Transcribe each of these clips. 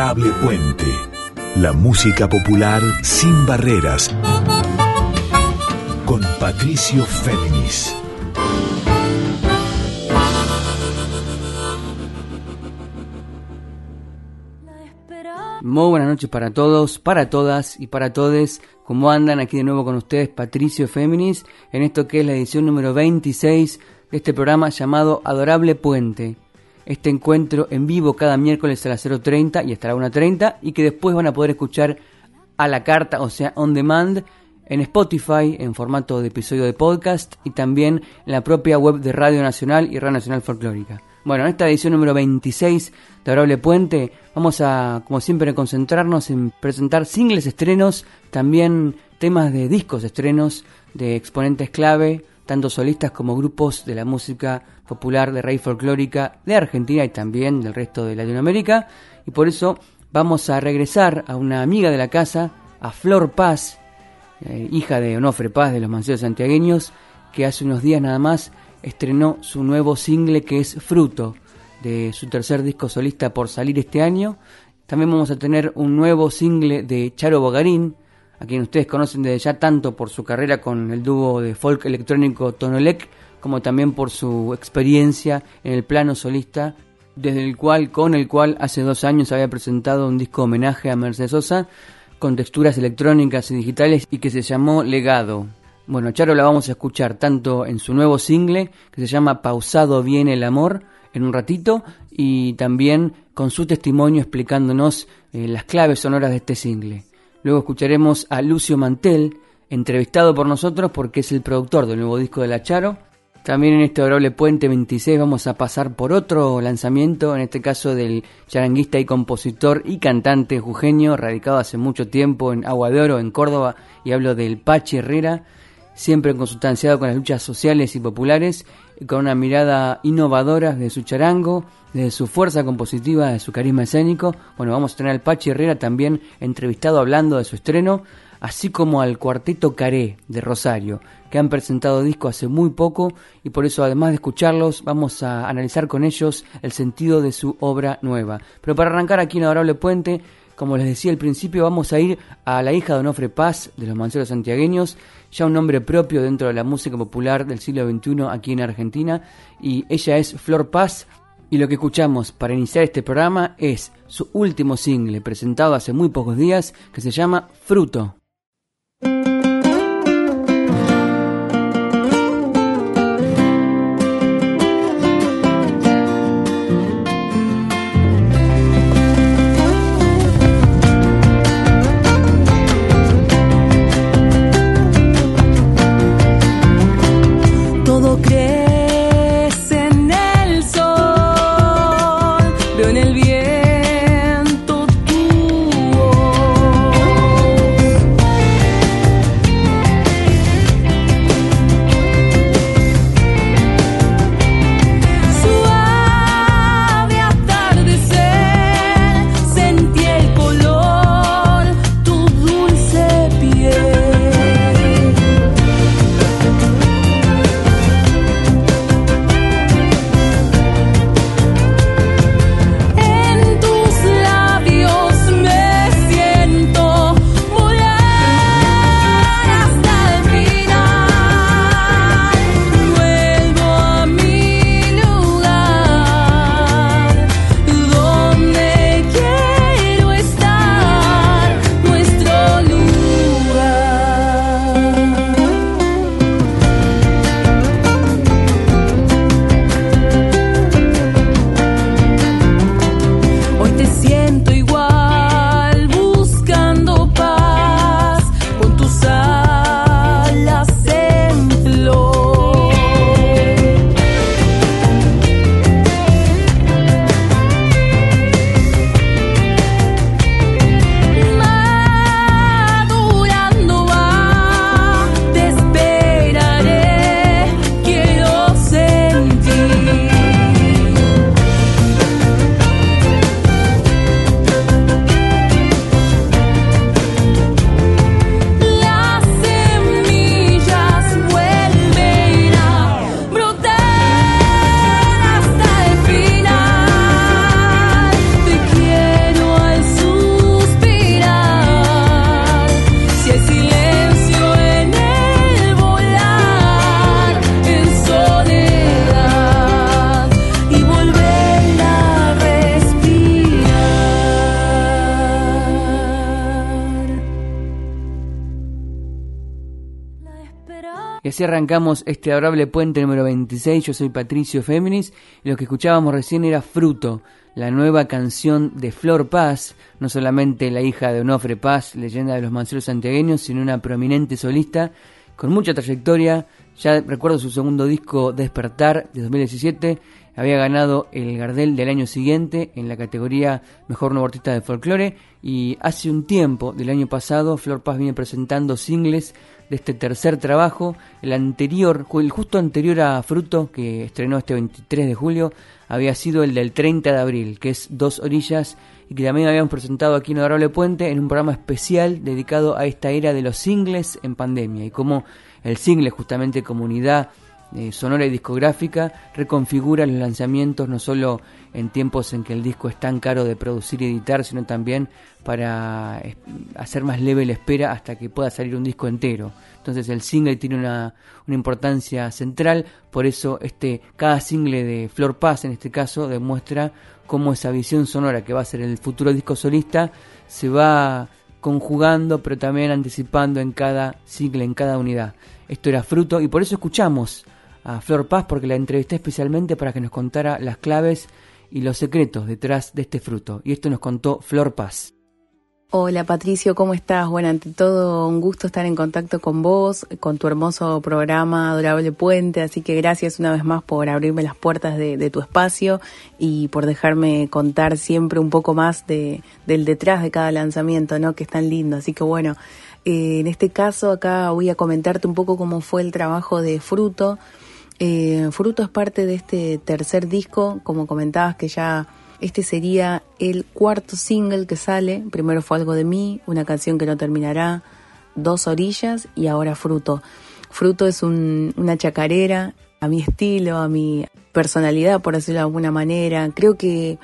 Adorable Puente. La música popular sin barreras. Con Patricio Féminis. Muy buenas noches para todos, para todas y para todes. ¿Cómo andan? Aquí de nuevo con ustedes Patricio Féminis en esto que es la edición número 26 de este programa llamado Adorable Puente. Este encuentro en vivo cada miércoles a las 0.30 y hasta la 1.30 y que después van a poder escuchar a la carta, o sea, on demand, en Spotify en formato de episodio de podcast y también en la propia web de Radio Nacional y Radio Nacional Folclórica. Bueno, en esta edición número 26 de Adorable Puente vamos a, como siempre, concentrarnos en presentar singles estrenos, también temas de discos estrenos de exponentes clave, tanto solistas como grupos de la música popular de raíz folclórica de Argentina y también del resto de Latinoamérica. Y por eso vamos a regresar a una amiga de la casa, a Flor Paz, eh, hija de Onofre Paz de los Manceros Santiagueños, que hace unos días nada más estrenó su nuevo single que es Fruto, de su tercer disco solista por salir este año. También vamos a tener un nuevo single de Charo Bogarín, a quien ustedes conocen desde ya tanto por su carrera con el dúo de folk electrónico Tonolec, como también por su experiencia en el plano solista, desde el cual, con el cual hace dos años había presentado un disco homenaje a Mercedes Sosa, con texturas electrónicas y digitales y que se llamó Legado. Bueno, Charo la vamos a escuchar tanto en su nuevo single, que se llama Pausado viene el amor, en un ratito, y también con su testimonio explicándonos eh, las claves sonoras de este single. Luego escucharemos a Lucio Mantel, entrevistado por nosotros porque es el productor del nuevo disco de La Charo. También en este adorable Puente 26 vamos a pasar por otro lanzamiento, en este caso del charanguista y compositor y cantante jujeño, radicado hace mucho tiempo en Agua de Oro, en Córdoba, y hablo del Pachi Herrera siempre consustanciado con las luchas sociales y populares, con una mirada innovadora de su charango, de su fuerza compositiva, de su carisma escénico. Bueno, vamos a tener al Pachi Herrera también entrevistado hablando de su estreno, así como al Cuarteto Caré de Rosario, que han presentado disco hace muy poco y por eso además de escucharlos vamos a analizar con ellos el sentido de su obra nueva. Pero para arrancar aquí en Adorable Puente, como les decía al principio, vamos a ir a la hija de Onofre Paz de los Manceros Santiagueños, ya un nombre propio dentro de la música popular del siglo XXI aquí en Argentina, y ella es Flor Paz, y lo que escuchamos para iniciar este programa es su último single presentado hace muy pocos días que se llama Fruto. Así arrancamos este adorable puente número 26. Yo soy Patricio Féminis y lo que escuchábamos recién era Fruto, la nueva canción de Flor Paz, no solamente la hija de Onofre Paz, leyenda de los manceros santiagueños, sino una prominente solista con mucha trayectoria. Ya recuerdo su segundo disco Despertar de 2017 había ganado el Gardel del año siguiente en la categoría Mejor Nuevo Artista de Folclore y hace un tiempo, del año pasado, Flor Paz viene presentando singles de este tercer trabajo. El anterior, el justo anterior a Fruto, que estrenó este 23 de julio, había sido el del 30 de abril, que es Dos Orillas, y que también habíamos presentado aquí en Adorable Puente en un programa especial dedicado a esta era de los singles en pandemia y cómo el single, justamente comunidad eh, sonora y discográfica reconfigura los lanzamientos no solo en tiempos en que el disco es tan caro de producir y editar, sino también para eh, hacer más leve la espera hasta que pueda salir un disco entero. Entonces el single tiene una, importancia central, por eso este, cada single de Flor Paz en este caso demuestra cómo esa visión sonora que va a ser el futuro disco solista se va conjugando pero también anticipando en cada single, en cada unidad. Esto era fruto y por eso escuchamos a Flor Paz porque la entrevisté especialmente para que nos contara las claves y los secretos detrás de este fruto. Y esto nos contó Flor Paz. Hola Patricio, ¿cómo estás? Bueno, ante todo un gusto estar en contacto con vos, con tu hermoso programa Adorable Puente, así que gracias una vez más por abrirme las puertas de, tu espacio y por dejarme contar siempre un poco más de, del detrás de cada lanzamiento, ¿no? Que es tan lindo, así que bueno, eh, en este caso acá voy a comentarte un poco cómo fue el trabajo de Fruto, eh, Fruto es parte de este tercer disco, como comentabas que ya este sería el cuarto single que sale. Primero fue Algo de mí, una canción que no terminará, Dos orillas y ahora Fruto. Fruto es una chacarera a mi estilo, a mi personalidad, por decirlo de alguna manera. Creo que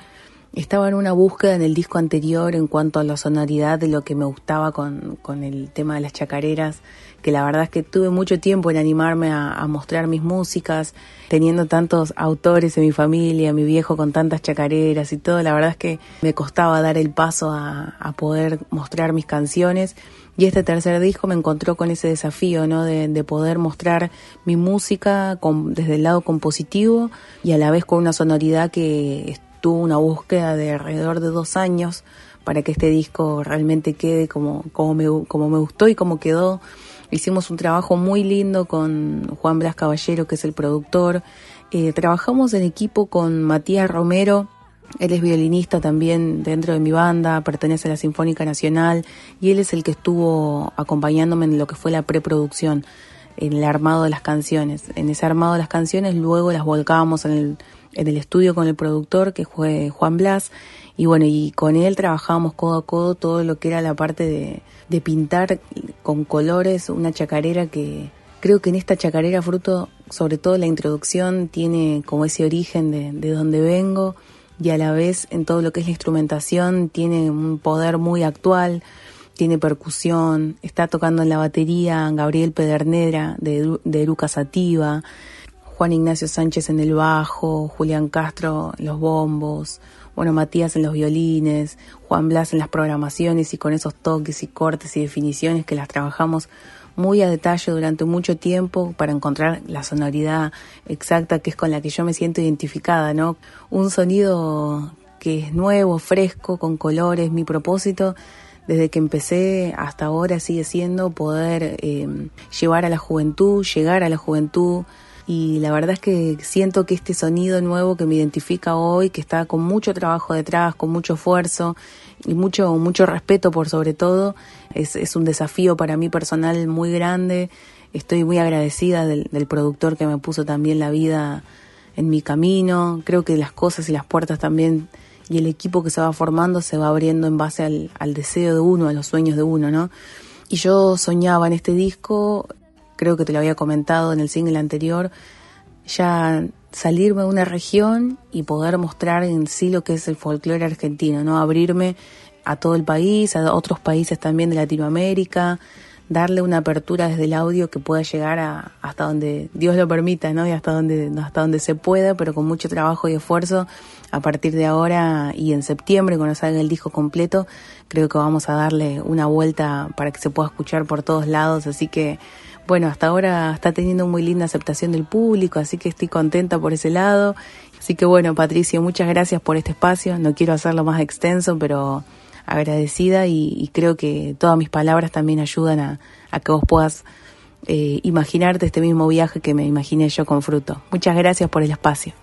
estaba en una búsqueda en el disco anterior en cuanto a la sonoridad de lo que me gustaba con, con el tema de las chacareras que la verdad es que tuve mucho tiempo en animarme a, mostrar mis músicas, teniendo tantos autores en mi familia, mi viejo con tantas chacareras y todo, la verdad es que me costaba dar el paso a, poder mostrar mis canciones. Y este tercer disco me encontró con ese desafío, ¿no? De, poder mostrar mi música desde el lado compositivo y a la vez con una sonoridad que estuvo una búsqueda de alrededor de dos años para que este disco realmente quede como, como, me, como me gustó y como quedó Hicimos un trabajo muy lindo con Juan Blas Caballero, que es el productor. Eh, trabajamos en equipo con Matías Romero, él es violinista también dentro de mi banda, pertenece a la Sinfónica Nacional y él es el que estuvo acompañándome en lo que fue la preproducción, en el armado de las canciones. En ese armado de las canciones luego las volcábamos en el, en el estudio con el productor que fue Juan Blas y bueno, y con él trabajábamos codo a codo todo lo que era la parte de, de pintar con colores una chacarera que creo que en esta chacarera fruto, sobre todo la introducción, tiene como ese origen de, de donde vengo y a la vez en todo lo que es la instrumentación tiene un poder muy actual, tiene percusión, está tocando en la batería Gabriel Pedernera de, de Eruca Sativa, Juan Ignacio Sánchez en el bajo, Julián Castro en los bombos, bueno, Matías en los violines, Juan Blas en las programaciones y con esos toques y cortes y definiciones que las trabajamos muy a detalle durante mucho tiempo para encontrar la sonoridad exacta que es con la que yo me siento identificada, ¿no? Un sonido que es nuevo, fresco, con colores, mi propósito desde que empecé hasta ahora sigue siendo poder eh, llevar a la juventud, llegar a la juventud, y la verdad es que siento que este sonido nuevo que me identifica hoy, que está con mucho trabajo detrás, con mucho esfuerzo y mucho, mucho respeto por sobre todo, es, es un desafío para mí personal muy grande. Estoy muy agradecida del, productor que me puso también la vida en mi camino. Creo que las cosas y las puertas también y el equipo que se va formando se va abriendo en base al, al deseo de uno, a los sueños de uno, ¿no? Y yo soñaba en este disco creo que te lo había comentado en el single anterior, ya salirme de una región y poder mostrar en sí lo que es el folclore argentino, ¿no? Abrirme a todo el país, a otros países también de Latinoamérica, darle una apertura desde el audio que pueda llegar a, hasta donde Dios lo permita, ¿no? Y hasta donde, hasta donde se pueda, pero con mucho trabajo y esfuerzo a partir de ahora y en septiembre, cuando salga el disco completo, creo que vamos a darle una vuelta para que se pueda escuchar por todos lados. Así que, bueno, hasta ahora está teniendo muy linda aceptación del público, así que estoy contenta por ese lado. Así que bueno, Patricio, muchas gracias por este espacio. No quiero hacerlo más extenso, pero agradecida y, creo que todas mis palabras también ayudan a, que vos puedas eh, imaginarte este mismo viaje que me imaginé yo con Fruto. Muchas gracias por el espacio.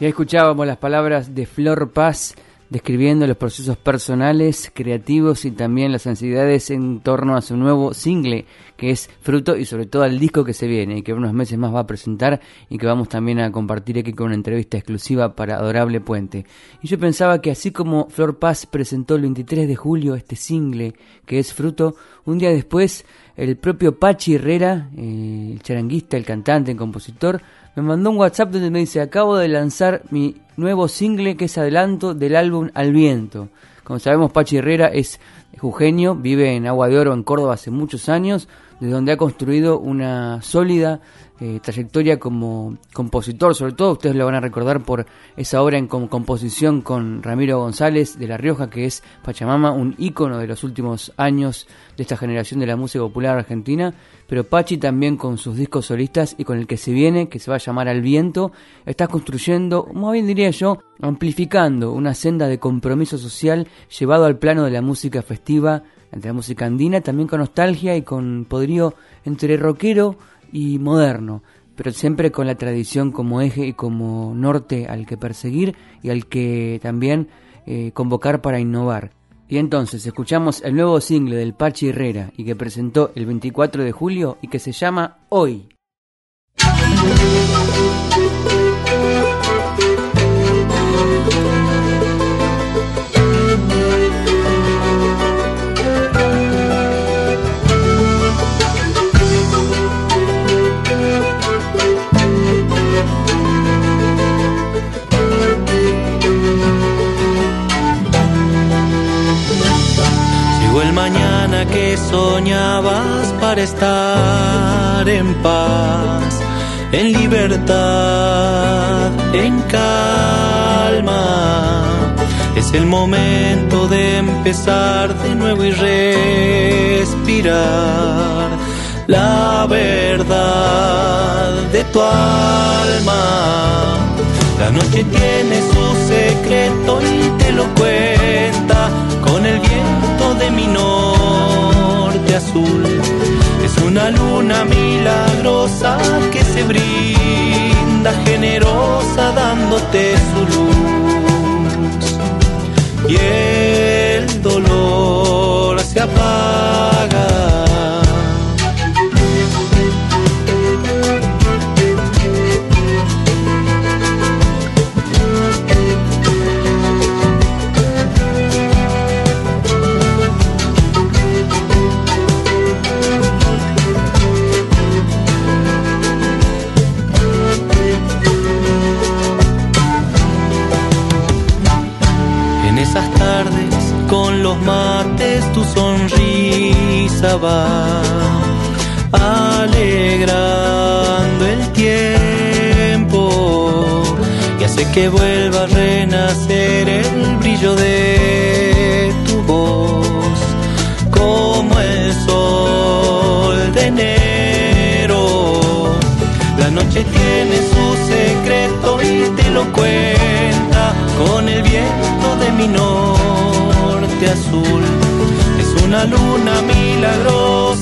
Ya escuchábamos las palabras de Flor Paz describiendo los procesos personales, creativos y también las ansiedades en torno a su nuevo single, que es fruto y sobre todo al disco que se viene y que unos meses más va a presentar y que vamos también a compartir aquí con una entrevista exclusiva para Adorable Puente. Y yo pensaba que así como Flor Paz presentó el 23 de julio este single, que es fruto, un día después el propio Pachi Herrera, eh, el charanguista, el cantante, el compositor, me mandó un WhatsApp donde me dice, acabo de lanzar mi nuevo single que es adelanto del álbum Al Viento. Como sabemos, Pachi Herrera es jujeño, vive en Agua de Oro, en Córdoba, hace muchos años, desde donde ha construido una sólida eh, trayectoria como compositor, sobre todo ustedes lo van a recordar por esa obra en composición con Ramiro González de La Rioja, que es Pachamama, un ícono de los últimos años de esta generación de la música popular argentina, pero Pachi también con sus discos solistas y con el que se viene, que se va a llamar Al Viento, está construyendo, más bien diría yo, amplificando una senda de compromiso social llevado al plano de la música festiva, entre la música andina, también con nostalgia y con poderío entre rockero, y moderno, pero siempre con la tradición como eje y como norte al que perseguir y al que también eh, convocar para innovar. Y entonces escuchamos el nuevo single del Pachi Herrera y que presentó el 24 de julio y que se llama Hoy. Que soñabas para estar en paz, en libertad, en calma. Es el momento de empezar de nuevo y respirar la verdad de tu alma. La noche tiene su secreto y te lo cuenta con el viento de mi norte azul. Es una luna milagrosa que se brinda generosa dándote su luz. Y el dolor se apaga va alegrando el tiempo y hace que vuelva a renacer el brillo de tu voz como el sol de enero. La noche tiene su secreto y te lo cuenta con el viento de mi norte azul una luna milagrosa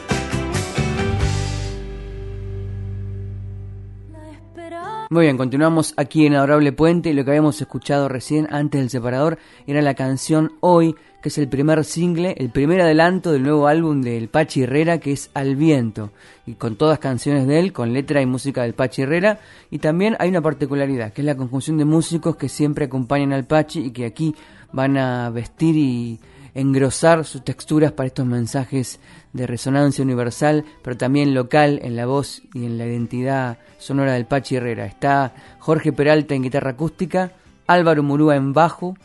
Muy bien, continuamos aquí en Adorable Puente. Y lo que habíamos escuchado recién antes del separador era la canción Hoy, que es el primer single, el primer adelanto del nuevo álbum del Pachi Herrera que es Al Viento, y con todas canciones de él, con letra y música del Pachi Herrera, y también hay una particularidad, que es la conjunción de músicos que siempre acompañan al Pachi y que aquí van a vestir y engrosar sus texturas para estos mensajes de resonancia universal, pero también local en la voz y en la identidad sonora del Pachi Herrera. Está Jorge Peralta en guitarra acústica, Álvaro Murúa en bajo,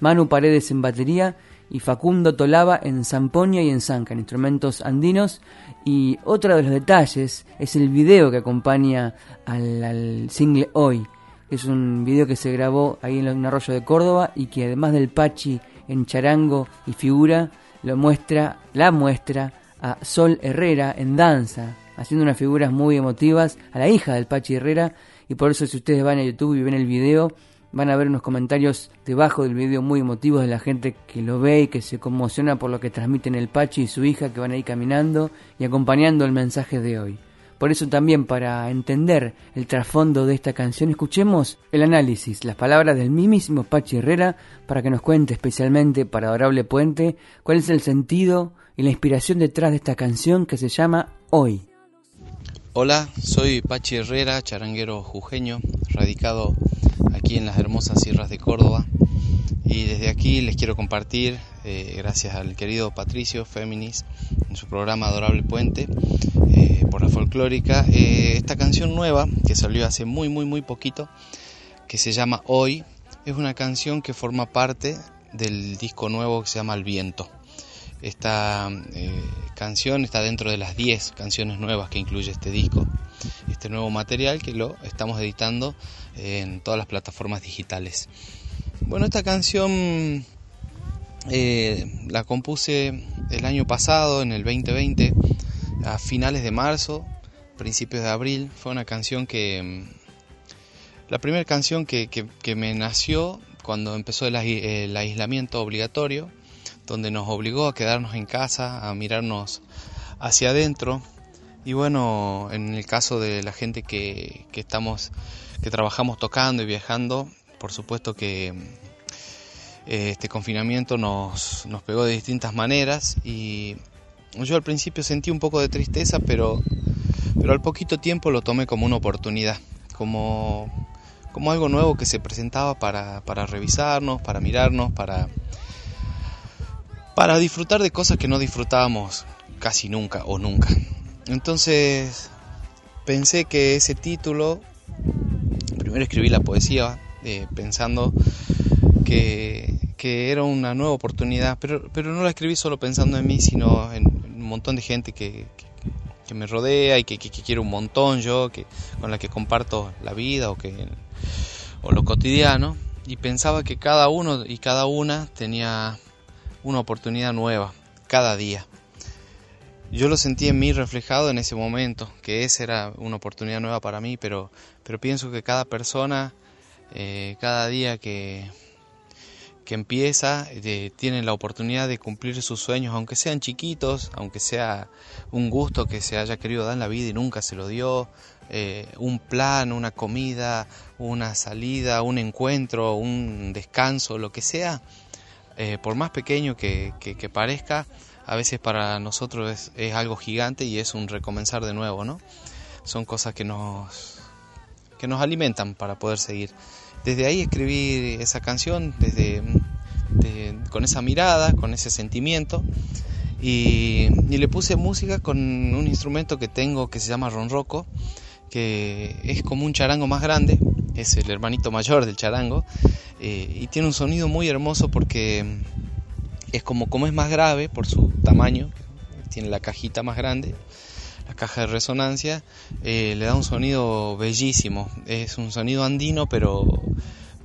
Manu Paredes en batería y Facundo Tolaba en zampoña y en zanca, en instrumentos andinos. Y otro de los detalles es el video que acompaña al, al single Hoy. Es un video que se grabó ahí en un arroyo de Córdoba y que además del Pachi en charango y figura, lo muestra, la muestra a Sol Herrera en danza, haciendo unas figuras muy emotivas a la hija del Pachi Herrera y por eso si ustedes van a YouTube y ven el video van a ver unos comentarios debajo del video muy emotivos de la gente que lo ve y que se conmociona por lo que transmiten el Pachi y su hija que van ahí caminando y acompañando el mensaje de hoy. Por eso también para entender el trasfondo de esta canción escuchemos el análisis, las palabras del mismísimo Pachi Herrera para que nos cuente especialmente para Adorable Puente cuál es el sentido y la inspiración detrás de esta canción que se llama Hoy. Hola, soy Pachi Herrera, charanguero jujeño, radicado aquí en las hermosas sierras de Córdoba. Y desde aquí les quiero compartir, eh, gracias al querido Patricio Féminis, en su programa Adorable Puente, eh, por la folclórica, eh, esta canción nueva que salió hace muy, muy, muy poquito, que se llama Hoy, es una canción que forma parte del disco nuevo que se llama El Viento. Esta canción está dentro de las 10 canciones nuevas que incluye este disco, este nuevo material que lo estamos editando en todas las plataformas digitales. Bueno, esta canción eh, la compuse el año pasado, en el 2020, a finales de marzo, principios de abril. Fue una canción que... La primera canción que, me nació cuando empezó el, aislamiento obligatorio, donde nos obligó a quedarnos en casa, a mirarnos hacia adentro. Y bueno, en el caso de la gente que, que estamos, que trabajamos tocando y viajando, por supuesto que eh, este confinamiento nos, nos pegó de distintas maneras y yo al principio sentí un poco de tristeza, pero, pero al poquito tiempo lo tomé como una oportunidad, como, como algo nuevo que se presentaba para, para revisarnos, para mirarnos, para, para disfrutar de cosas que no disfrutábamos casi nunca o nunca. Entonces pensé que ese título, primero escribí la poesía, eh, pensando que, era una nueva oportunidad, pero, pero no la escribí solo pensando en mí, sino en, un montón de gente que, me rodea y que, quiero un montón yo, que, con la que comparto la vida o, que, o lo cotidiano, y pensaba que cada uno y cada una tenía una oportunidad nueva, cada día. Yo lo sentí en mí reflejado en ese momento, que esa era una oportunidad nueva para mí, pero, pero pienso que cada persona eh, cada día que, que empieza eh, tiene la oportunidad de cumplir sus sueños, aunque sean chiquitos, aunque sea un gusto que se haya querido dar en la vida y nunca se lo dio, eh, un plan, una comida, una salida, un encuentro, un descanso, lo que sea, por más pequeño que, que, parezca, a veces para nosotros es, es algo gigante y es un recomenzar de nuevo, ¿no? Son cosas que nos, que nos alimentan para poder seguir. Desde ahí escribí esa canción, desde, con esa mirada, con ese sentimiento, y, le puse música con un instrumento que tengo que se llama ronroco, que es como un charango más grande, es el hermanito mayor del charango, eh, y tiene un sonido muy hermoso porque es como, como es más grave por su tamaño, tiene la cajita más grande, caja de resonancia, eh, le da un sonido bellísimo. Es un sonido andino, pero,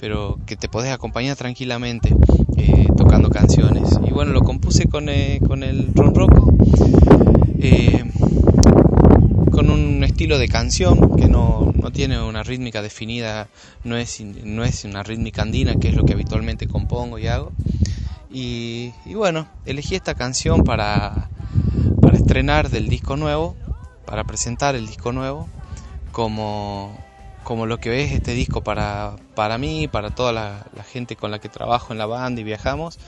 pero que te podés acompañar tranquilamente eh, tocando canciones. Y bueno, lo compuse con, eh, con el Ron Rocco, eh, con un estilo de canción que no, no, tiene una rítmica definida, no es, no es una rítmica andina, que es lo que habitualmente compongo y hago. Y, y bueno, elegí esta canción para, para estrenar del disco nuevo, para presentar el disco nuevo, como, como lo que ves este disco para, para mí, para toda la, gente con la que trabajo en la banda y viajamos.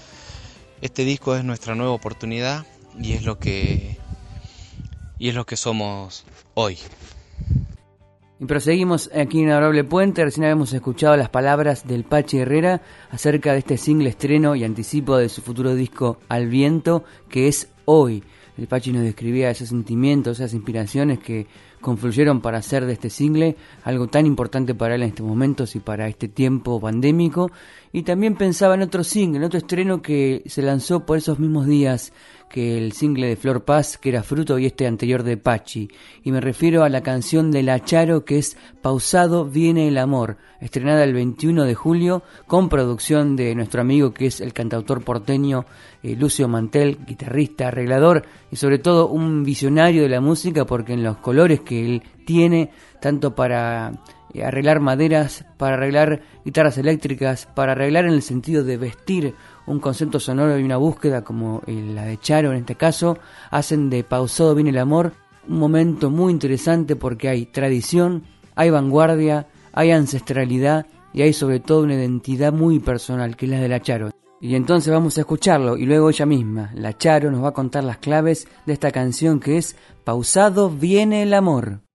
Este disco es nuestra nueva oportunidad y es lo que y es lo que somos hoy. Y proseguimos aquí en Adorable Puente. Recién habíamos escuchado las palabras del Pache Herrera acerca de este single estreno y anticipo de su futuro disco Al Viento, que es hoy. El Pachi nos describía esos sentimientos, esas inspiraciones que confluyeron para hacer de este single algo tan importante para él en estos momentos y para este tiempo pandémico. Y también pensaba en otro single, en otro estreno que se lanzó por esos mismos días que el single de Flor Paz, que era fruto y este anterior de Pachi. Y me refiero a la canción de La Charo que es Pausado viene el amor, estrenada el 21 de julio con producción de nuestro amigo que es el cantautor porteño eh, Lucio Mantel, guitarrista, arreglador y sobre todo un visionario de la música porque en los colores que él tiene, tanto para eh, arreglar maderas, para arreglar guitarras eléctricas, para arreglar en el sentido de vestir un concepto sonoro y una búsqueda como la de Charo en este caso, hacen de Pausado viene el amor un momento muy interesante porque hay tradición, hay vanguardia, hay ancestralidad y hay sobre todo una identidad muy personal que es la de la Charo. Y entonces vamos a escucharlo y luego ella misma, la Charo, nos va a contar las claves de esta canción que es Pausado viene el amor.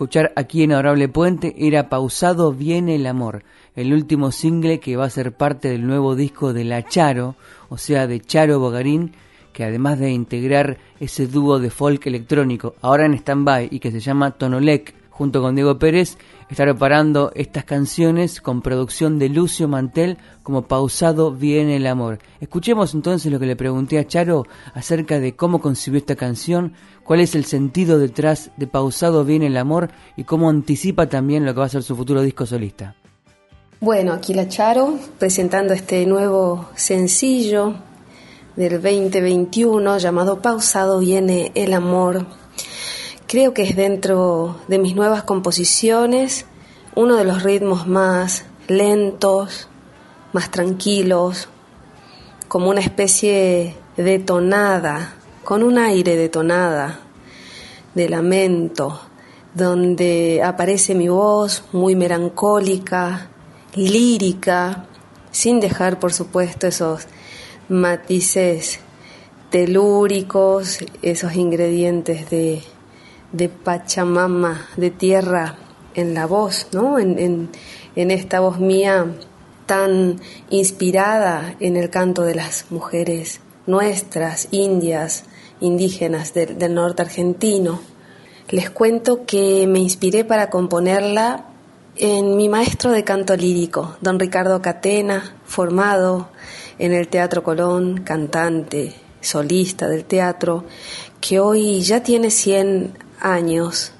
Escuchar aquí en Adorable Puente era Pausado Viene el Amor, el último single que va a ser parte del nuevo disco de La Charo, o sea, de Charo Bogarín, que además de integrar ese dúo de folk electrónico, ahora en stand-by y que se llama Tonolec, junto con Diego Pérez, está preparando estas canciones con producción de Lucio Mantel como Pausado Viene el Amor. Escuchemos entonces lo que le pregunté a Charo acerca de cómo concibió esta canción, cuál es el sentido detrás de Pausado Viene el Amor y cómo anticipa también lo que va a ser su futuro disco solista. Bueno, aquí la Charo presentando este nuevo sencillo del 2021 llamado Pausado Viene el Amor. Creo que es dentro de mis nuevas composiciones uno de los ritmos más lentos, más tranquilos, como una especie de tonada, con un aire de tonada, de lamento, donde aparece mi voz muy melancólica, lírica, sin dejar por supuesto esos matices telúricos, esos ingredientes de, de Pachamama, de tierra en la voz, ¿no? En, esta voz mía tan inspirada en el canto de las mujeres nuestras, indias, indígenas del norte argentino. Les cuento que me inspiré para componerla en mi maestro de canto lírico, don Ricardo Catena, formado en el Teatro Colón, cantante, solista del teatro, que hoy ya tiene 100 años.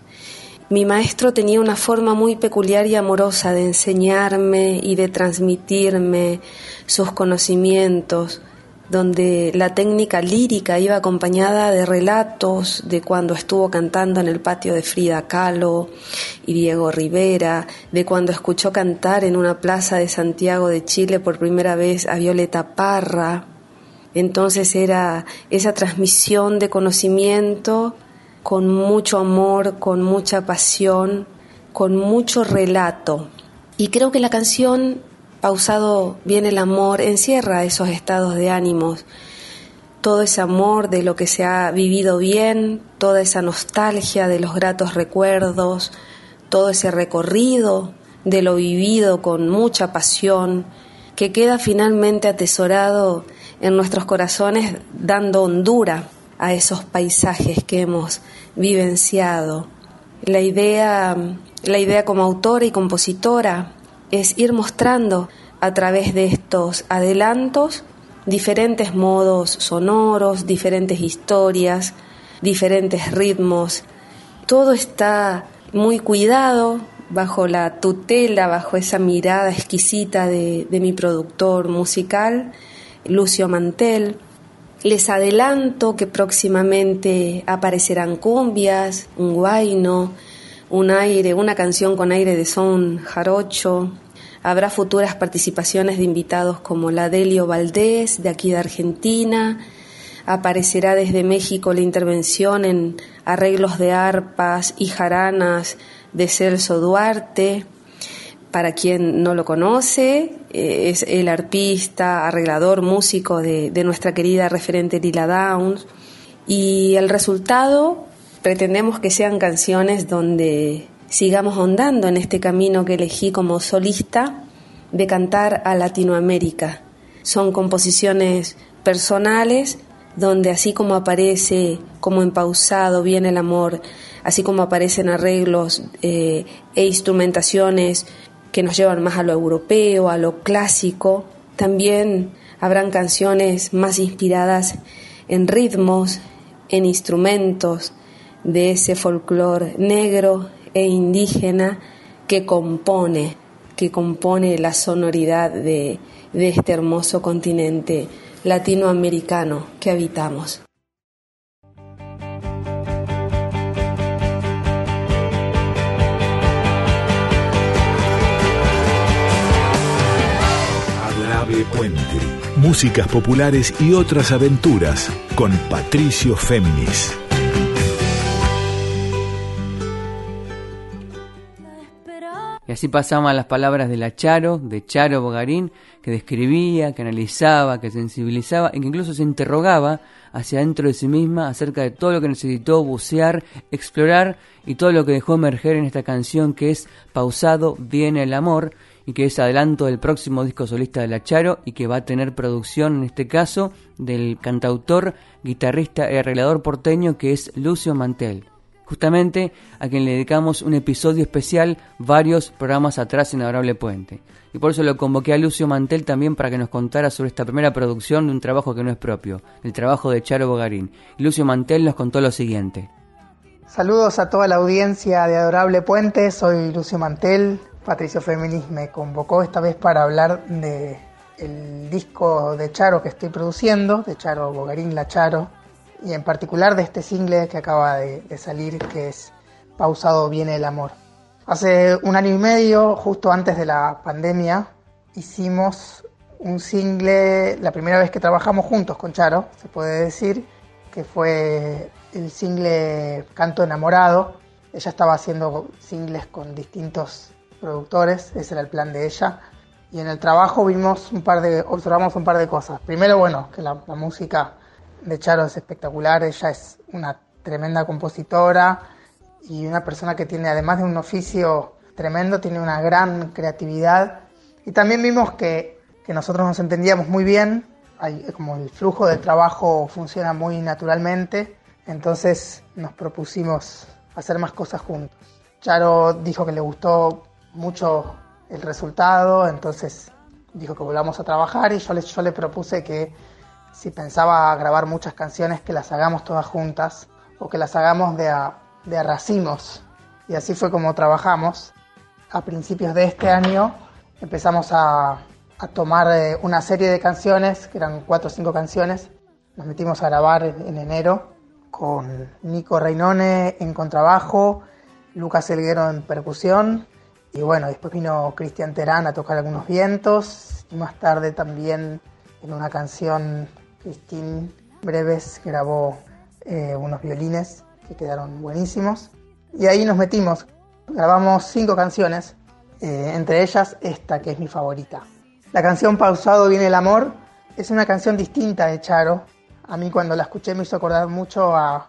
Mi maestro tenía una forma muy peculiar y amorosa de enseñarme y de transmitirme sus conocimientos, donde la técnica lírica iba acompañada de relatos de cuando estuvo cantando en el patio de Frida Kahlo y Diego Rivera, de cuando escuchó cantar en una plaza de Santiago de Chile por primera vez a Violeta Parra. Entonces era esa transmisión de conocimiento con mucho amor, con mucha pasión, con mucho relato. Y creo que la canción pausado bien el amor, encierra esos estados de ánimos, todo ese amor de lo que se ha vivido bien, toda esa nostalgia de los gratos recuerdos, todo ese recorrido de lo vivido con mucha pasión, que queda finalmente atesorado en nuestros corazones dando hondura a esos paisajes que hemos vivenciado. La idea, la idea como autora y compositora es ir mostrando a través de estos adelantos diferentes modos sonoros, diferentes historias, diferentes ritmos. Todo está muy cuidado bajo la tutela, bajo esa mirada exquisita de, mi productor musical, Lucio Mantel. Les adelanto que próximamente aparecerán cumbias, un guayno, un aire, una canción con aire de son jarocho. Habrá futuras participaciones de invitados como la Delio Valdés, de aquí de Argentina. Aparecerá desde México la intervención en arreglos de arpas y jaranas de Celso Duarte. Para quien no lo conoce, eh, es el arpista, arreglador, músico de, nuestra querida referente Lila Downs. Y el resultado pretendemos que sean canciones donde sigamos ahondando en este camino que elegí como solista de cantar a Latinoamérica. Son composiciones personales donde así como aparece como en pausado viene el amor, así como aparecen arreglos eh, e instrumentaciones que nos llevan más a lo europeo, a lo clásico, también habrán canciones más inspiradas en ritmos, en instrumentos, de ese folclore negro e indígena que compone, que compone la sonoridad de, este hermoso continente latinoamericano que habitamos. Puente. Músicas populares y otras aventuras con Patricio Féminis. Y así pasaban las palabras de la Charo, de Charo Bogarín, que describía, que analizaba, que sensibilizaba y que incluso se interrogaba hacia dentro de sí misma acerca de todo lo que necesitó bucear, explorar y todo lo que dejó emerger en esta canción que es Pausado viene el amor y que es adelanto del próximo disco solista de La Charo y que va a tener producción en este caso del cantautor, guitarrista y arreglador porteño que es Lucio Mantel justamente a quien le dedicamos un episodio especial varios programas atrás en Adorable Puente. Y por eso lo convoqué a Lucio Mantel también para que nos contara sobre esta primera producción de un trabajo que no es propio, el trabajo de Charo Bogarín. Y Lucio Mantel nos contó lo siguiente. Saludos a toda la audiencia de Adorable Puente, soy Lucio Mantel. Patricio Féminis me convocó esta vez para hablar de el disco de Charo que estoy produciendo, de Charo Bogarín La Charo, y en particular de este single que acaba de, salir, que es Pausado viene el amor. Hace un año y medio, justo antes de la pandemia, hicimos un single, la primera vez que trabajamos juntos con Charo, se puede decir, que fue el single Canto Enamorado. Ella estaba haciendo singles con distintos productores, ese era el plan de ella. Y en el trabajo vimos un par de, observamos un par de cosas. Primero, bueno, que la música de Charo es espectacular, ella es una tremenda compositora y una persona que tiene, además de un oficio tremendo, tiene una gran creatividad. Y también vimos que, que nosotros nos entendíamos muy bien, hay, como el flujo de trabajo funciona muy naturalmente, entonces nos propusimos hacer más cosas juntos. Charo dijo que le gustó mucho el resultado, entonces dijo que volvamos a trabajar y yo le, yo le propuse que si pensaba grabar muchas canciones que las hagamos todas juntas o que las hagamos de a, de racimos. Y así fue como trabajamos. A principios de este año empezamos a, a tomar eh, una serie de canciones, que eran cuatro o cinco canciones. Nos metimos a grabar en, enero con Nico Reinone en contrabajo, Lucas Elguero en percusión y bueno, después vino Cristian Terán a tocar algunos vientos y más tarde también en una canción Cristín Breves grabó eh, unos violines que quedaron buenísimos. Y ahí nos metimos. Grabamos cinco canciones, eh, entre ellas esta que es mi favorita. La canción Pausado viene el amor es una canción distinta de Charo. A mí cuando la escuché me hizo acordar mucho a,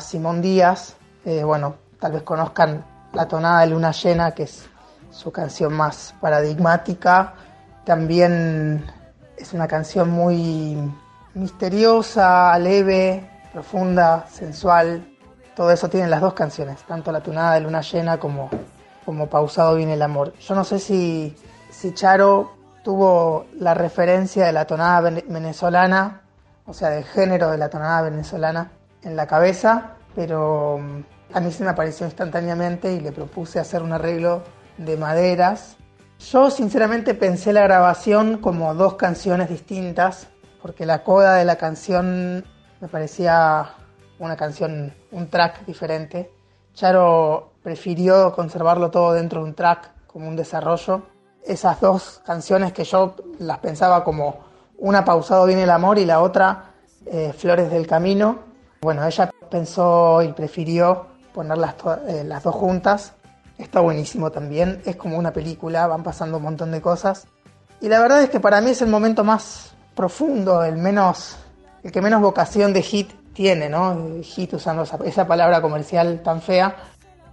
Simón Díaz. Eh, bueno, tal vez conozcan La tonada de luna llena, que es su canción más paradigmática. También es una canción muy misteriosa, leve, profunda, sensual. Todo eso tienen las dos canciones, tanto La tunada de luna llena como, como Pausado viene el amor. Yo no sé si, si Charo tuvo la referencia de la tonada venezolana, o sea, del género de la tonada venezolana en la cabeza, pero mm, a mí se me apareció instantáneamente y le propuse hacer un arreglo de maderas. Yo sinceramente pensé la grabación como dos canciones distintas, porque la coda de la canción me parecía una canción, un track diferente. Charo prefirió conservarlo todo dentro de un track, como un desarrollo. Esas dos canciones que yo las pensaba como una pausado viene el amor y la otra eh, Flores del Camino. Bueno, ella pensó y prefirió ponerlas eh, las dos juntas. Está buenísimo también, es como una película, van pasando un montón de cosas. Y la verdad es que para mí es el momento más profundo, el menos, el que menos vocación de hit tiene, ¿no? Hit usando esa, palabra comercial tan fea.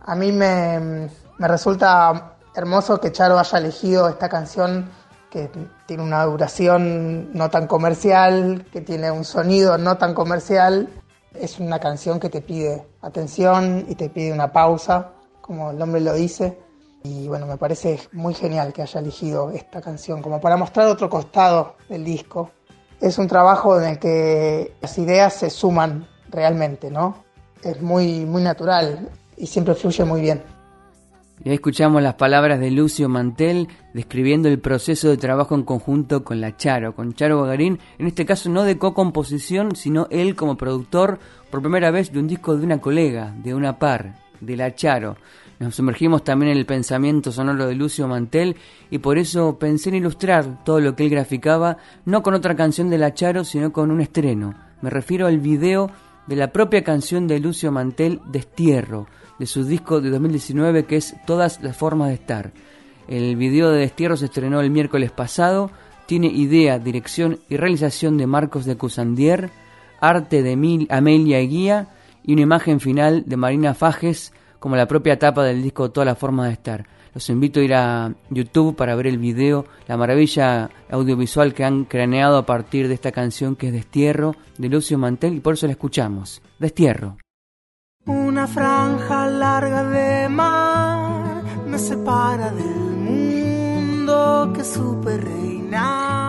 A mí me, me resulta hermoso que Charo haya elegido esta canción que tiene una duración no tan comercial, que tiene un sonido no tan comercial. Es una canción que te pide atención y te pide una pausa, como el nombre lo dice. Y bueno, me parece muy genial que haya elegido esta canción como para mostrar otro costado del disco. Es un trabajo en el que las ideas se suman realmente, ¿no? Es muy, muy natural y siempre fluye muy bien. Y escuchamos las palabras de Lucio Mantel describiendo el proceso de trabajo en conjunto con la Charo, con Charo Bagarín, en este caso no de co-composición, sino él como productor por primera vez de un disco de una colega, de una par, de la Charo. Nos sumergimos también en el pensamiento sonoro de Lucio Mantel y por eso pensé en ilustrar todo lo que él graficaba, no con otra canción de La Charo, sino con un estreno. Me refiero al video de la propia canción de Lucio Mantel, Destierro, de su disco de 2019 que es Todas las formas de estar. El video de Destierro se estrenó el miércoles pasado. Tiene idea, dirección y realización de Marcos de Cusandier, arte de Amelia Guía y una imagen final de Marina Fajes como la propia tapa del disco Todas las formas de estar. Los invito a ir a YouTube para ver el video, la maravilla audiovisual que han craneado a partir de esta canción que es Destierro de Lucio Mantel y por eso la escuchamos. Destierro. Una franja larga de mar me separa del mundo que supe reinar.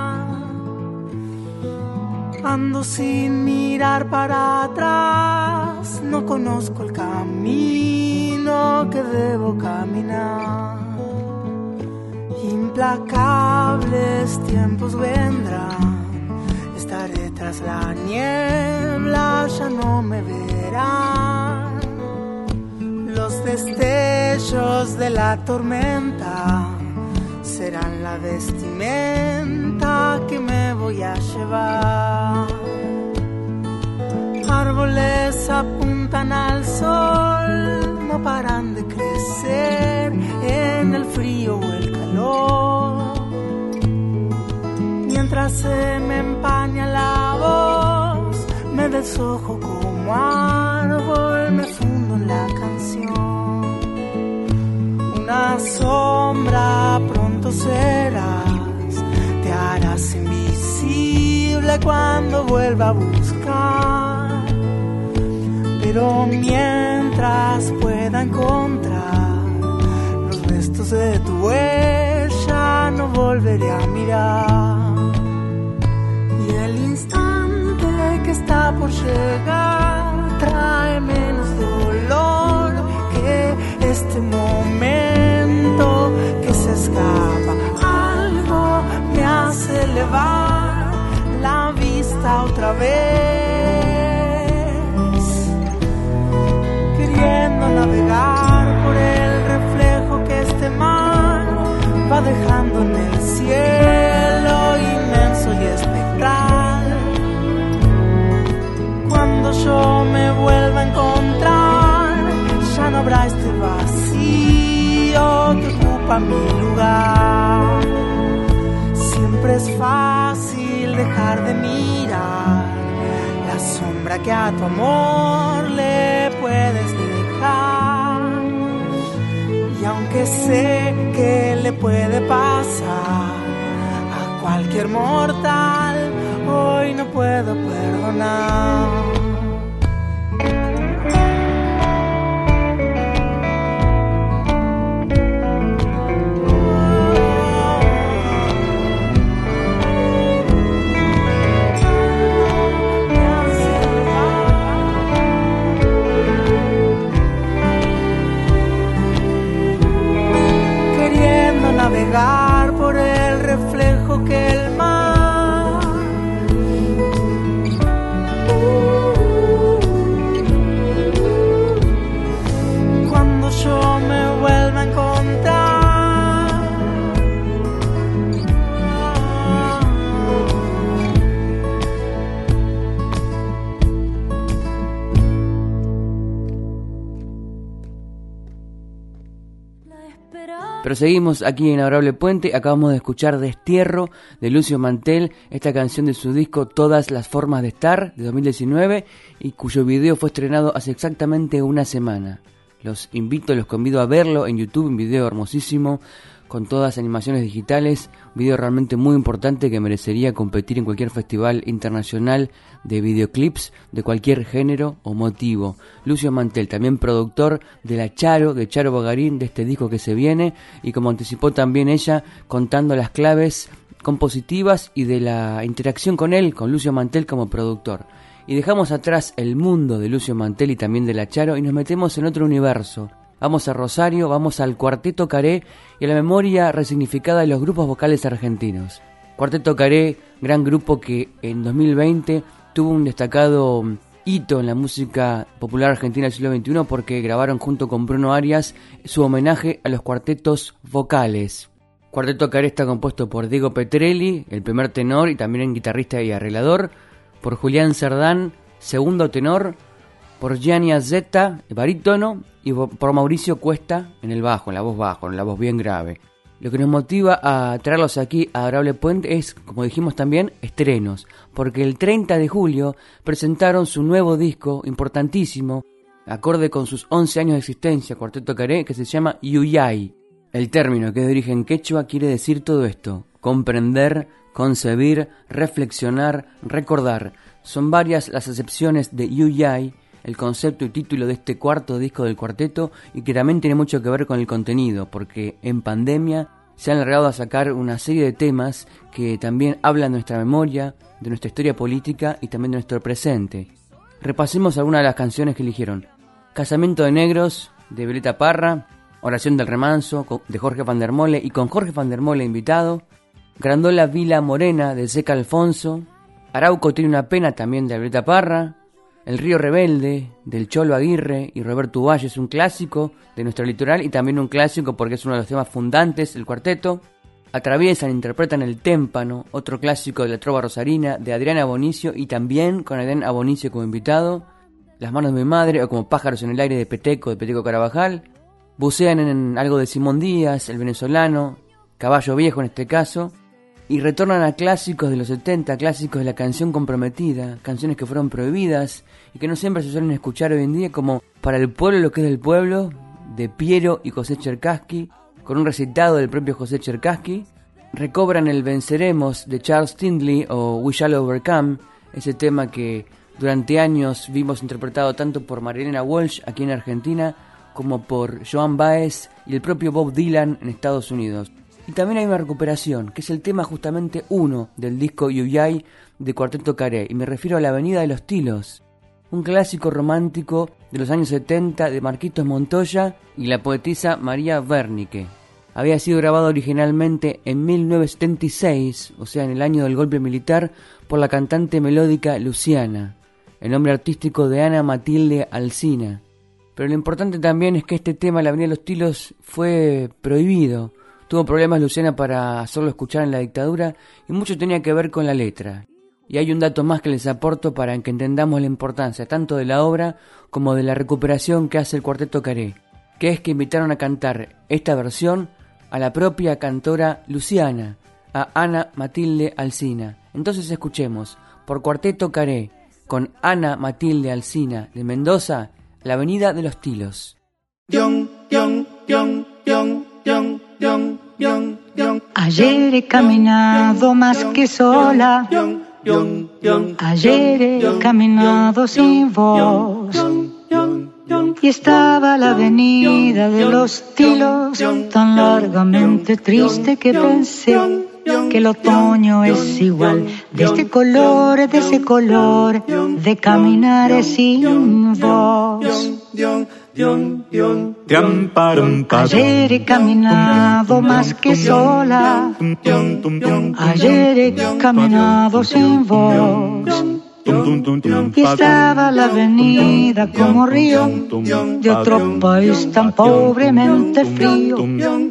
Ando sin mirar para atrás, no conozco el camino que debo caminar. Implacables tiempos vendrán, estaré tras la niebla, ya no me verán. Los destellos de la tormenta serán la vestimenta que me voy a llevar. Árboles apuntan al sol, no paran de crecer en el frío o el calor. Mientras se me empaña la voz, me desojo como árbol, me fundo en la canción. Una sombra serás, te harás invisible cuando vuelva a buscar. Pero mientras pueda encontrar los restos de tu huella, no volveré a mirar. Y el instante que está por llegar en el cielo inmenso y espectral. Cuando yo me vuelva a encontrar, ya no habrá este vacío que ocupa mi lugar. Siempre es fácil dejar de mirar la sombra que a tu amor le puedes dejar. Aunque sé que le puede pasar a cualquier mortal, hoy no puedo perdonar. Pero seguimos aquí en Adorable Puente, acabamos de escuchar Destierro de Lucio Mantel, esta canción de su disco Todas las formas de estar de 2019 y cuyo video fue estrenado hace exactamente una semana. Los invito, los convido a verlo en YouTube, un video hermosísimo con todas animaciones digitales, un video realmente muy importante que merecería competir en cualquier festival internacional de videoclips de cualquier género o motivo. Lucio Mantel, también productor de La Charo, de Charo Bogarín, de este disco que se viene, y como anticipó también ella, contando las claves compositivas y de la interacción con él, con Lucio Mantel como productor. Y dejamos atrás el mundo de Lucio Mantel y también de La Charo y nos metemos en otro universo, Vamos a Rosario, vamos al Cuarteto Caré y a la memoria resignificada de los grupos vocales argentinos. Cuarteto Caré, gran grupo que en 2020 tuvo un destacado hito en la música popular argentina del siglo XXI porque grabaron junto con Bruno Arias su homenaje a los cuartetos vocales. Cuarteto Caré está compuesto por Diego Petrelli, el primer tenor y también guitarrista y arreglador, por Julián Cerdán, segundo tenor, por Gianni Azzetta, barítono, y por Mauricio Cuesta en el bajo, en la voz bajo, en la voz bien grave. Lo que nos motiva a traerlos aquí a Adorable Puente es, como dijimos también, estrenos, porque el 30 de julio presentaron su nuevo disco importantísimo, acorde con sus 11 años de existencia, Cuarteto Caré, que se llama Yuyay. El término que es de origen quechua quiere decir todo esto, comprender, concebir, reflexionar, recordar. Son varias las acepciones de Yuyay, el concepto y título de este cuarto disco del cuarteto y que también tiene mucho que ver con el contenido, porque en pandemia se han largado a sacar una serie de temas que también hablan de nuestra memoria, de nuestra historia política y también de nuestro presente. Repasemos algunas de las canciones que eligieron. Casamiento de Negros, de Violeta Parra, Oración del Remanso, de Jorge Van der Mole y con Jorge Van der Mole invitado, Grandola Vila Morena, de Seca Alfonso, Arauco tiene una pena también de Violeta Parra, el río Rebelde, del Cholo Aguirre y Roberto Valle es un clásico de nuestro litoral y también un clásico porque es uno de los temas fundantes del cuarteto. Atraviesan, interpretan el témpano, otro clásico de la trova rosarina de Adriana Bonicio y también con Adrián Abonicio como invitado. Las manos de mi madre o como pájaros en el aire de Peteco, de Peteco Carabajal. Bucean en algo de Simón Díaz, el venezolano, Caballo Viejo en este caso y retornan a clásicos de los 70, clásicos de la canción comprometida, canciones que fueron prohibidas y que no siempre se suelen escuchar hoy en día, como Para el pueblo lo que es del pueblo, de Piero y José Cherkaski, con un recitado del propio José Cherkaski, recobran el Venceremos de Charles Tindley o We Shall Overcome, ese tema que durante años vimos interpretado tanto por Marilena Walsh aquí en Argentina como por Joan Baez y el propio Bob Dylan en Estados Unidos. Y también hay una recuperación, que es el tema justamente uno del disco Yuyay de Cuarteto Caré, y me refiero a La Avenida de los Tilos, un clásico romántico de los años 70 de Marquitos Montoya y la poetisa María Wernicke. Había sido grabado originalmente en 1976, o sea, en el año del golpe militar, por la cantante melódica Luciana, el nombre artístico de Ana Matilde Alsina. Pero lo importante también es que este tema, La Avenida de los Tilos, fue prohibido Tuvo problemas Luciana para hacerlo escuchar en la dictadura y mucho tenía que ver con la letra. Y hay un dato más que les aporto para que entendamos la importancia tanto de la obra como de la recuperación que hace el cuarteto Caré, que es que invitaron a cantar esta versión a la propia cantora Luciana, a Ana Matilde Alsina. Entonces escuchemos, por Cuarteto Caré, con Ana Matilde Alsina de Mendoza, la Avenida de los Tilos. Ayer he caminado más que sola. Ayer he caminado sin voz. Y estaba la avenida de los tilos tan largamente triste que pensé que el otoño es igual de este color, de ese color, de caminar sin voz. Ayer he caminado más que sola. Ayer he caminado sin voz. Y estaba la avenida como río de otro país tan pobremente frío,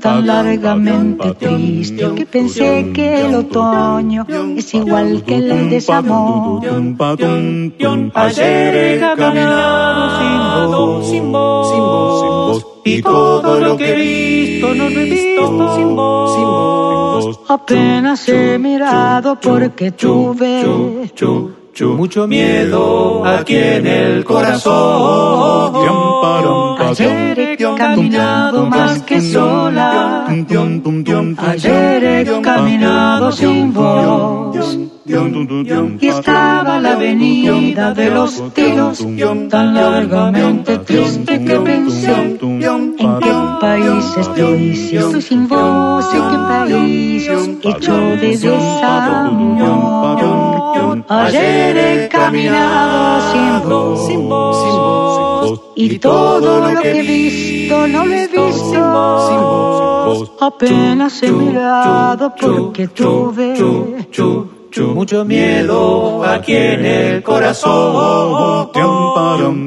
tan largamente triste, que pensé que el otoño es igual que el desamor. Ayer he caminado sin voz, sin voz, y todo lo que he visto no lo he visto sin voz. Apenas he mirado porque tuve mucho miedo aquí en el corazón. Ayer he caminado más que sola. Ayer he caminado sin voz. Y estaba la avenida de los tiros tan largamente triste que pensé en qué país estoy, si estoy sin voz, en qué país hecho de desamor. Ayer he caminado sin voz, sin voz, y todo lo que he visto no lo he visto. Apenas he mirado porque tuve mucho miedo aquí en el corazón.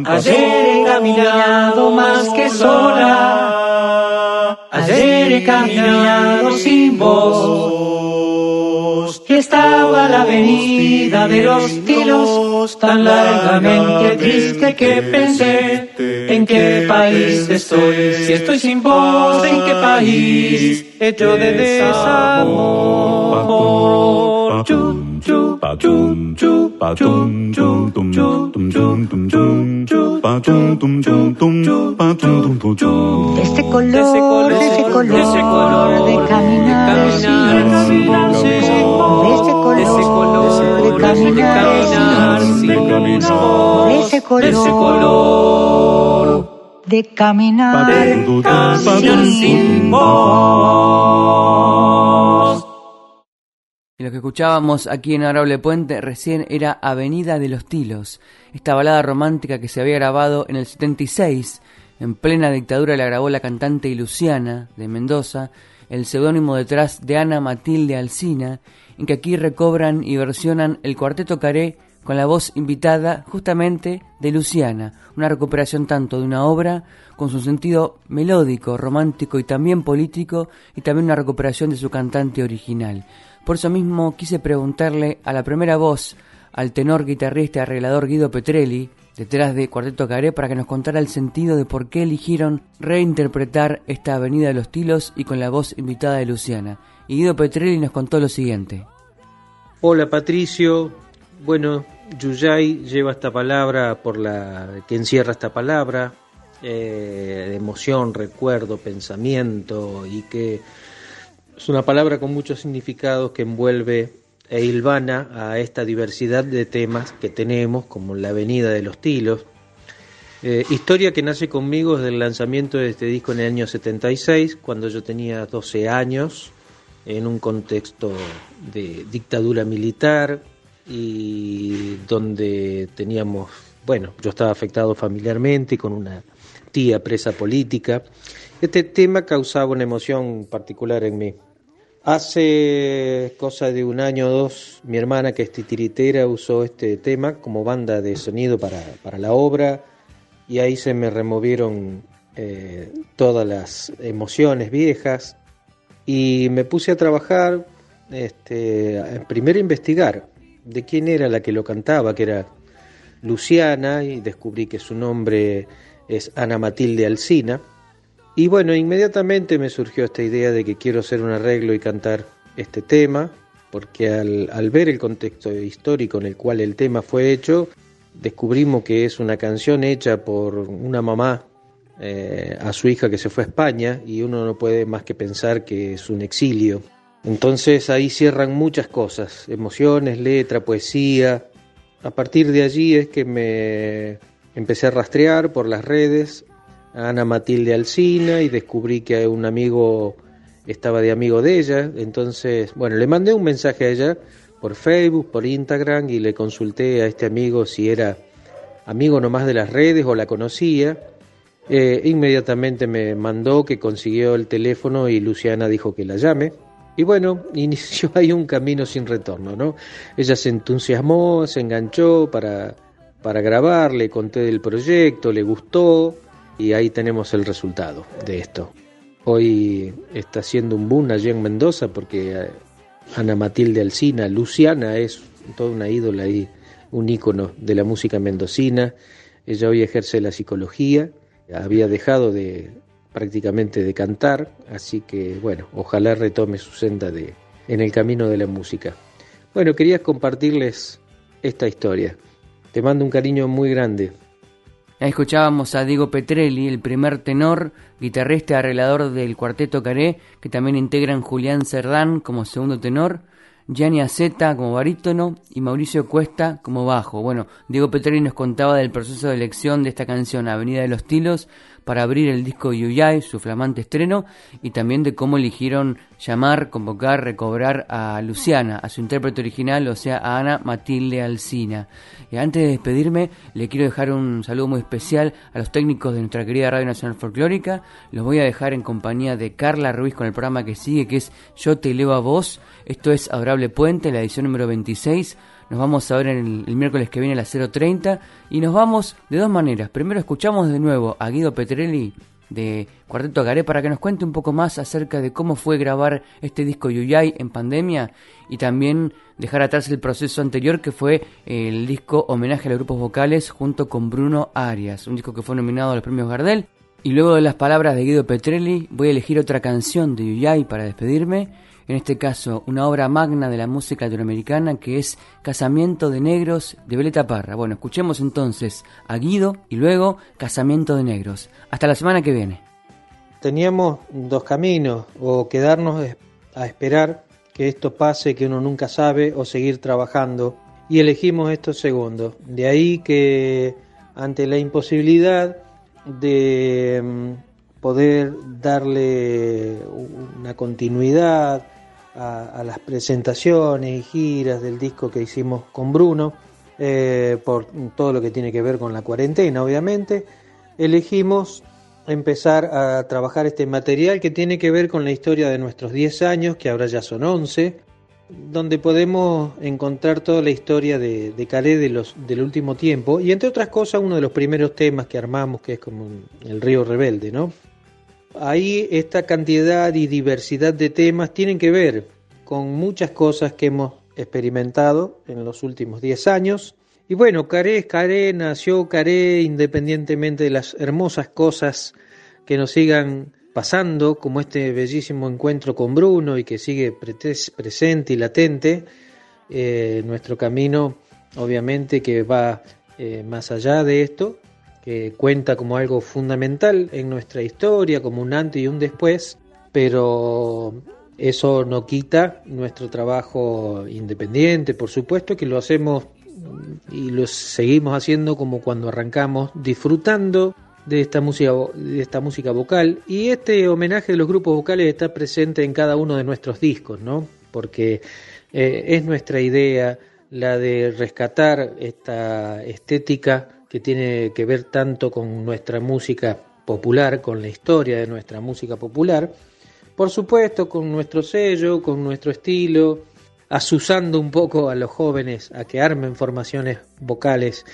Ayer he caminado más que sola. Ayer he caminado sin voz. Estaba la avenida de los tilos, tan largamente triste que pensé en qué país estoy. Si estoy sin voz, en qué país hecho de desamor. De este color, de ese color, de caminar de este color, de caminar de ese color, de caminar sin voz. Y lo que escuchábamos aquí en Arable Puente recién era Avenida de los Tilos, esta balada romántica que se había grabado en el 76, en plena dictadura la grabó la cantante Luciana de Mendoza, el seudónimo detrás de Ana Matilde Alcina, en que aquí recobran y versionan el cuarteto Caré con la voz invitada justamente de Luciana, una recuperación tanto de una obra con su sentido melódico, romántico y también político, y también una recuperación de su cantante original. Por eso mismo quise preguntarle a la primera voz, al tenor guitarrista y arreglador Guido Petrelli, detrás de Cuarteto Caré, para que nos contara el sentido de por qué eligieron reinterpretar esta Avenida de los Tilos y con la voz invitada de Luciana. Y Guido Petrelli nos contó lo siguiente. Hola Patricio, bueno, Yuyay lleva esta palabra por la que encierra esta palabra, eh, emoción, recuerdo, pensamiento y que es una palabra con muchos significados que envuelve e hilvana a esta diversidad de temas que tenemos, como la Avenida de los Tilos. Eh, historia que nace conmigo desde el lanzamiento de este disco en el año 76, cuando yo tenía 12 años, en un contexto de dictadura militar y donde teníamos, bueno, yo estaba afectado familiarmente con una tía presa política. Este tema causaba una emoción particular en mí. Hace cosa de un año o dos, mi hermana, que es titiritera, usó este tema como banda de sonido para, la obra y ahí se me removieron eh, todas las emociones viejas y me puse a trabajar, este, primero a investigar de quién era la que lo cantaba, que era Luciana, y descubrí que su nombre es Ana Matilde Alcina y bueno, inmediatamente me surgió esta idea de que quiero hacer un arreglo y cantar este tema, porque al, ver el contexto histórico en el cual el tema fue hecho, descubrimos que es una canción hecha por una mamá eh, a su hija que se fue a España y uno no puede más que pensar que es un exilio. Entonces ahí cierran muchas cosas, emociones, letra, poesía. A partir de allí es que me empecé a rastrear por las redes Ana Matilde Alcina y descubrí que un amigo estaba de amigo de ella. Entonces, bueno, le mandé un mensaje a ella por Facebook, por Instagram y le consulté a este amigo si era amigo nomás de las redes o la conocía. Eh, inmediatamente me mandó que consiguió el teléfono y Luciana dijo que la llame. Y bueno, inició ahí un camino sin retorno, ¿no? Ella se entusiasmó, se enganchó para, para grabar, le conté del proyecto, le gustó y ahí tenemos el resultado de esto. Hoy está haciendo un boom allí en Mendoza porque eh, Ana Matilde Alcina, Luciana, es toda una ídola y un ícono de la música mendocina. Ella hoy ejerce la psicología, había dejado de prácticamente de cantar, así que bueno, ojalá retome su senda de, en el camino de la música. Bueno, quería compartirles esta historia. Te mando un cariño muy grande escuchábamos a Diego Petrelli, el primer tenor, guitarrista y arreglador del cuarteto Caré, que también integran Julián Cerdán como segundo tenor, Gianni Azeta como barítono y Mauricio Cuesta como bajo. Bueno, Diego Petrelli nos contaba del proceso de elección de esta canción Avenida de los Tilos para abrir el disco Yuyay, su flamante estreno, y también de cómo eligieron llamar, convocar, recobrar a Luciana, a su intérprete original, o sea, a Ana Matilde Alcina. Y antes de despedirme, le quiero dejar un saludo muy especial a los técnicos de nuestra querida Radio Nacional Folclórica. Los voy a dejar en compañía de Carla Ruiz con el programa que sigue, que es Yo te leo a vos. Esto es Adorable Puente, la edición número 26. Nos vamos a ver el, el miércoles que viene a las 0.30 y nos vamos de dos maneras. Primero escuchamos de nuevo a Guido Petrelli de Cuarteto Garé para que nos cuente un poco más acerca de cómo fue grabar este disco Yuyay en pandemia y también dejar atrás el proceso anterior que fue el disco Homenaje a los grupos vocales junto con Bruno Arias, un disco que fue nominado a los premios Gardel. Y luego de las palabras de Guido Petrelli voy a elegir otra canción de Yuyay para despedirme en este caso una obra magna de la música latinoamericana que es Casamiento de Negros de Beleta Parra. Bueno, escuchemos entonces a Guido y luego Casamiento de Negros. Hasta la semana que viene. Teníamos dos caminos, o quedarnos a esperar que esto pase, que uno nunca sabe, o seguir trabajando, y elegimos estos segundos. De ahí que ante la imposibilidad de mm, poder darle una continuidad a, las presentaciones y giras del disco que hicimos con Bruno, eh, por todo lo que tiene que ver con la cuarentena, obviamente, elegimos empezar a trabajar este material que tiene que ver con la historia de nuestros 10 años, que ahora ya son 11, donde podemos encontrar toda la historia de, de Calais de los, del último tiempo y entre otras cosas uno de los primeros temas que armamos que es como el río rebelde, ¿no? Ahí esta cantidad y diversidad de temas tienen que ver con muchas cosas que hemos experimentado en los últimos 10 años. Y bueno, Caré es Caré, nació Caré independientemente de las hermosas cosas que nos sigan pasando, como este bellísimo encuentro con Bruno y que sigue presente y latente. Eh, nuestro camino, obviamente, que va eh, más allá de esto, que cuenta como algo fundamental en nuestra historia, como un antes y un después, pero eso no quita nuestro trabajo independiente, por supuesto que lo hacemos y lo seguimos haciendo como cuando arrancamos, disfrutando de esta música de esta música vocal y este homenaje de los grupos vocales está presente en cada uno de nuestros discos, ¿no? Porque eh, es nuestra idea la de rescatar esta estética que tiene que ver tanto con nuestra música popular, con la historia de nuestra música popular, por supuesto con nuestro sello, con nuestro estilo, asusando un poco a los jóvenes a que armen formaciones vocales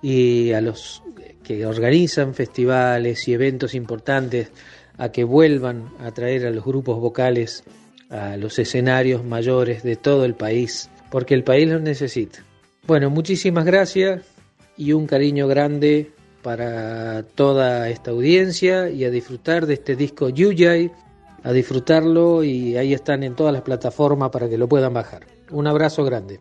y a los que organizan festivales y eventos importantes a que vuelvan a traer a los grupos vocales a los escenarios mayores de todo el país, porque el país los necesita. Bueno, muchísimas gracias y un cariño grande para toda esta audiencia y a disfrutar de este disco Yuyay, a disfrutarlo y ahí están en todas las plataformas para que lo puedan bajar. Un abrazo grande.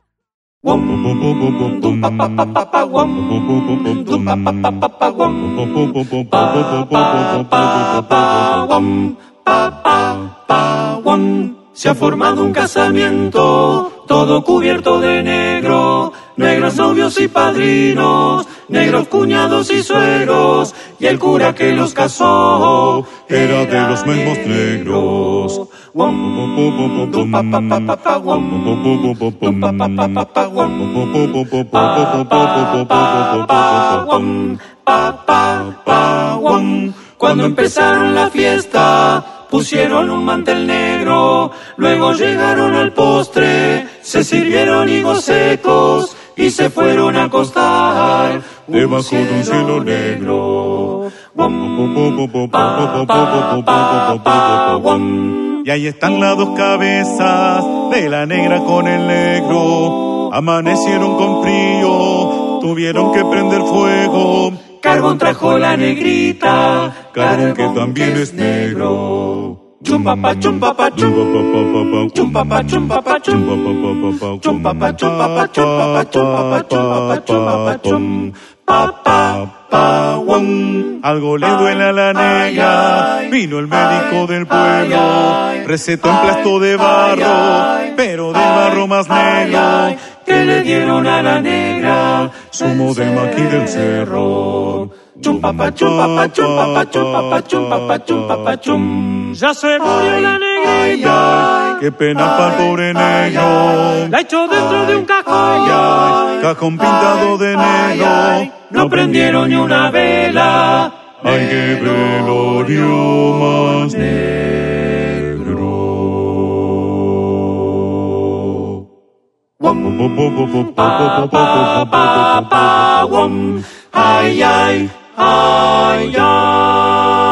Se ha formado un casamiento, todo cubierto de negro, negros novios y padrinos, negros cuñados y suegros, y el cura que los casó era de los mismos negros. Cuando empezaron la fiesta, pusieron un mantel negro, luego llegaron al postre, se sirvieron higos secos y se fueron a acostar debajo de un cielo negro. Y ahí están las dos cabezas de la negra con el negro. Amanecieron con frío, tuvieron que prender fuego Carbón trajo la negrita, carbón que también es negro. Chumpapa, chumpapa, chum, chumpapa, chumpapa, chum, chumpapa, chumpapa, chumpapa, chumpapa, chumpapa, chumpapa, chum, Algo le duele a la negra, vino el médico del pueblo, recetó emplasto de barro, pero del barro más negro que le dieron a la negra, sumo del maquí del cerro. Chum papá, chum papá, chum papá, chum papá, chum papá, chum papá, chum. Ya se murió la negrita. Qué pena para el pobre negro. La echó dentro de un cajón. Cajón pintado de negro. No prendieron ni una vela. Ay, qué velorio más negro. Ay, ay. Ay, ay.